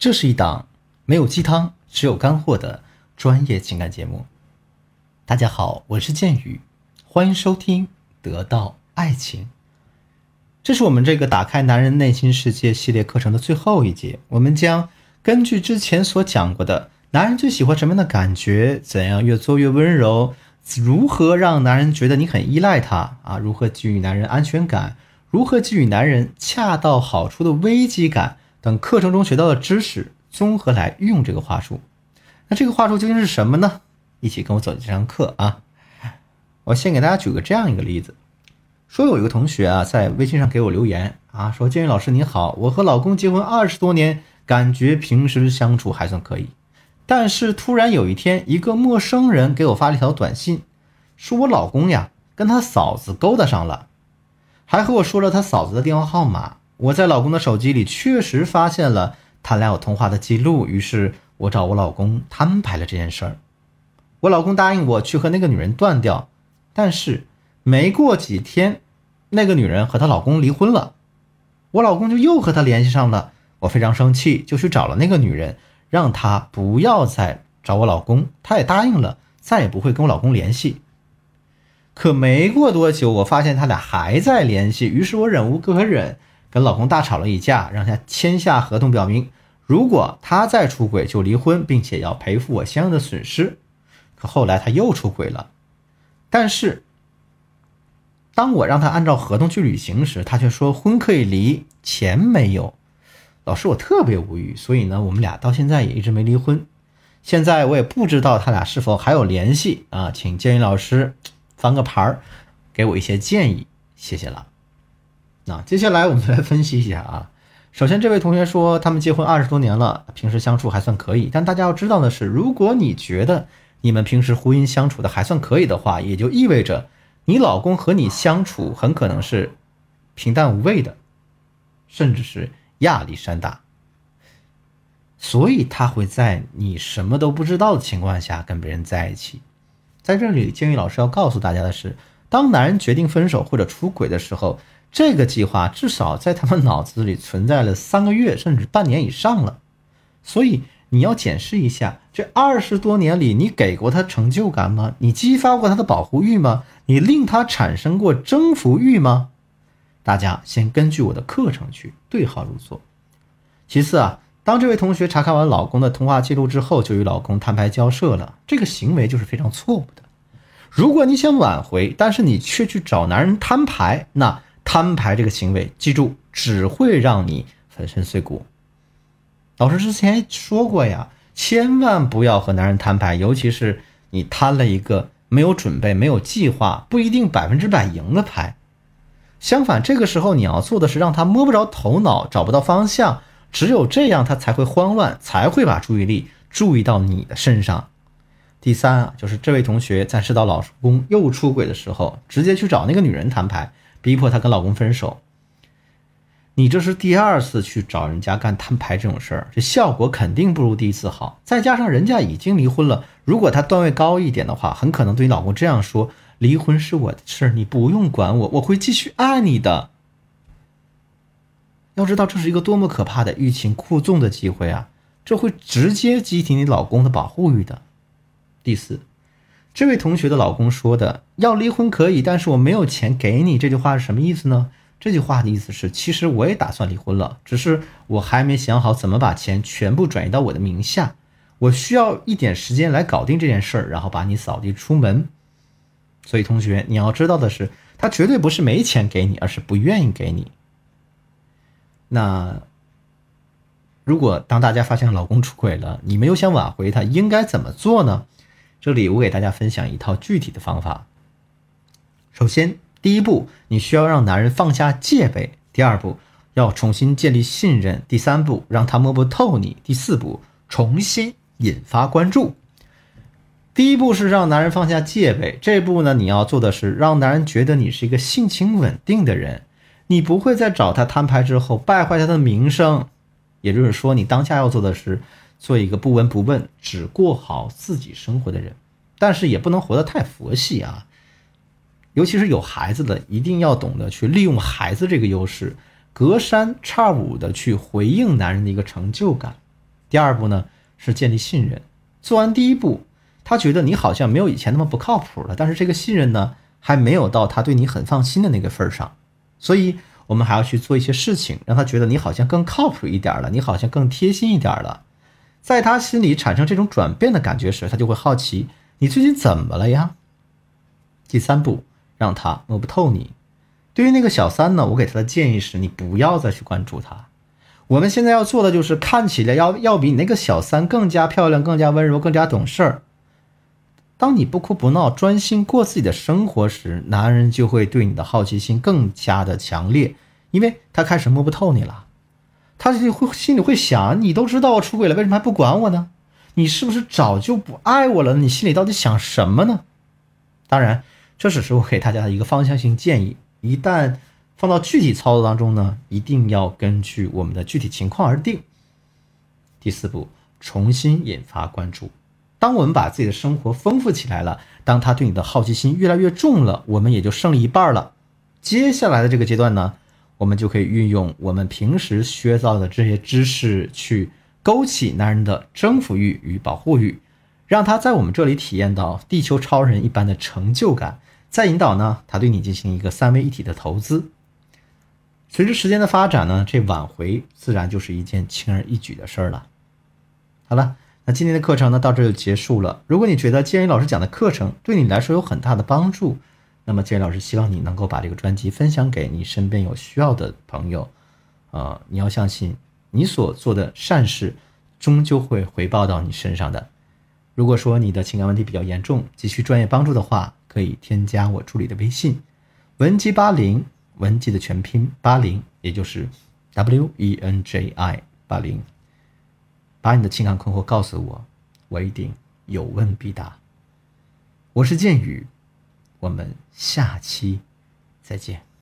这是一档没有鸡汤、只有干货的专业情感节目。大家好，我是剑宇，欢迎收听《得到爱情》。这是我们这个打开男人内心世界系列课程的最后一节，我们将根据之前所讲过的，男人最喜欢什么样的感觉，怎样越做越温柔，如何让男人觉得你很依赖他啊，如何给予男人安全感，如何给予男人恰到好处的危机感。等课程中学到的知识，综合来运用这个话术。那这个话术究竟是什么呢？一起跟我走进这堂课啊！我先给大家举个这样一个例子：说有一个同学啊，在微信上给我留言啊，说建宇老师你好，我和老公结婚二十多年，感觉平时相处还算可以，但是突然有一天，一个陌生人给我发了一条短信，说我老公呀跟他嫂子勾搭上了，还和我说了他嫂子的电话号码。我在老公的手机里确实发现了他俩有通话的记录，于是我找我老公摊牌了这件事儿。我老公答应我去和那个女人断掉，但是没过几天，那个女人和她老公离婚了，我老公就又和她联系上了。我非常生气，就去找了那个女人，让她不要再找我老公，她也答应了，再也不会跟我老公联系。可没过多久，我发现他俩还在联系，于是我忍无可忍。跟老公大吵了一架，让他签下合同，表明如果他再出轨就离婚，并且要赔付我相应的损失。可后来他又出轨了，但是当我让他按照合同去履行时，他却说婚可以离，钱没有。老师，我特别无语，所以呢，我们俩到现在也一直没离婚。现在我也不知道他俩是否还有联系啊？请建议老师翻个牌儿，给我一些建议，谢谢了。那接下来我们来分析一下啊。首先，这位同学说他们结婚二十多年了，平时相处还算可以。但大家要知道的是，如果你觉得你们平时婚姻相处的还算可以的话，也就意味着你老公和你相处很可能是平淡无味的，甚至是压力山大。所以他会在你什么都不知道的情况下跟别人在一起。在这里，建议老师要告诉大家的是，当男人决定分手或者出轨的时候。这个计划至少在他们脑子里存在了三个月，甚至半年以上了。所以你要检视一下，这二十多年里，你给过他成就感吗？你激发过他的保护欲吗？你令他产生过征服欲吗？大家先根据我的课程去对号入座。其次啊，当这位同学查看完老公的通话记录之后，就与老公摊牌交涉了，这个行为就是非常错误的。如果你想挽回，但是你却去找男人摊牌，那。摊牌这个行为，记住只会让你粉身碎骨。老师之前说过呀，千万不要和男人摊牌，尤其是你摊了一个没有准备、没有计划、不一定百分之百赢的牌。相反，这个时候你要做的是让他摸不着头脑、找不到方向，只有这样他才会慌乱，才会把注意力注意到你的身上。第三啊，就是这位同学在知道老公又出轨的时候，直接去找那个女人摊牌。逼迫她跟老公分手，你这是第二次去找人家干摊牌这种事儿，这效果肯定不如第一次好。再加上人家已经离婚了，如果她段位高一点的话，很可能对你老公这样说：“离婚是我的事儿，你不用管我，我会继续爱你的。”要知道这是一个多么可怕的欲擒故纵的机会啊！这会直接激起你老公的保护欲的。第四。这位同学的老公说的“要离婚可以，但是我没有钱给你”这句话是什么意思呢？这句话的意思是，其实我也打算离婚了，只是我还没想好怎么把钱全部转移到我的名下，我需要一点时间来搞定这件事儿，然后把你扫地出门。所以，同学，你要知道的是，他绝对不是没钱给你，而是不愿意给你。那如果当大家发现老公出轨了，你们又想挽回他，应该怎么做呢？这里我给大家分享一套具体的方法。首先，第一步，你需要让男人放下戒备；第二步，要重新建立信任；第三步，让他摸不透你；第四步，重新引发关注。第一步是让男人放下戒备，这步呢，你要做的是让男人觉得你是一个性情稳定的人，你不会在找他摊牌之后败坏他的名声。也就是说，你当下要做的是。做一个不闻不问、只过好自己生活的人，但是也不能活得太佛系啊。尤其是有孩子的，一定要懂得去利用孩子这个优势，隔三差五的去回应男人的一个成就感。第二步呢是建立信任。做完第一步，他觉得你好像没有以前那么不靠谱了，但是这个信任呢还没有到他对你很放心的那个份儿上，所以我们还要去做一些事情，让他觉得你好像更靠谱一点了，你好像更贴心一点了。在他心里产生这种转变的感觉时，他就会好奇你最近怎么了呀？第三步，让他摸不透你。对于那个小三呢，我给他的建议是你不要再去关注他。我们现在要做的就是看起来要要比你那个小三更加漂亮、更加温柔、更加懂事儿。当你不哭不闹、专心过自己的生活时，男人就会对你的好奇心更加的强烈，因为他开始摸不透你了。他就会心里会想：你都知道我出轨了，为什么还不管我呢？你是不是早就不爱我了？你心里到底想什么呢？当然，这只是我给大家的一个方向性建议。一旦放到具体操作当中呢，一定要根据我们的具体情况而定。第四步，重新引发关注。当我们把自己的生活丰富起来了，当他对你的好奇心越来越重了，我们也就胜利一半了。接下来的这个阶段呢？我们就可以运用我们平时学到的这些知识，去勾起男人的征服欲与保护欲，让他在我们这里体验到地球超人一般的成就感，再引导呢他对你进行一个三位一体的投资。随着时间的发展呢，这挽回自然就是一件轻而易举的事儿了。好了，那今天的课程呢到这就结束了。如果你觉得建宇老师讲的课程对你来说有很大的帮助，那么，建老师希望你能够把这个专辑分享给你身边有需要的朋友，呃，你要相信，你所做的善事，终究会回报到你身上的。如果说你的情感问题比较严重，急需专业帮助的话，可以添加我助理的微信，文姬八零，文姬的全拼八零，也就是 W E N J I 八零，把你的情感困惑告诉我，我一定有问必答。我是剑宇。我们下期再见。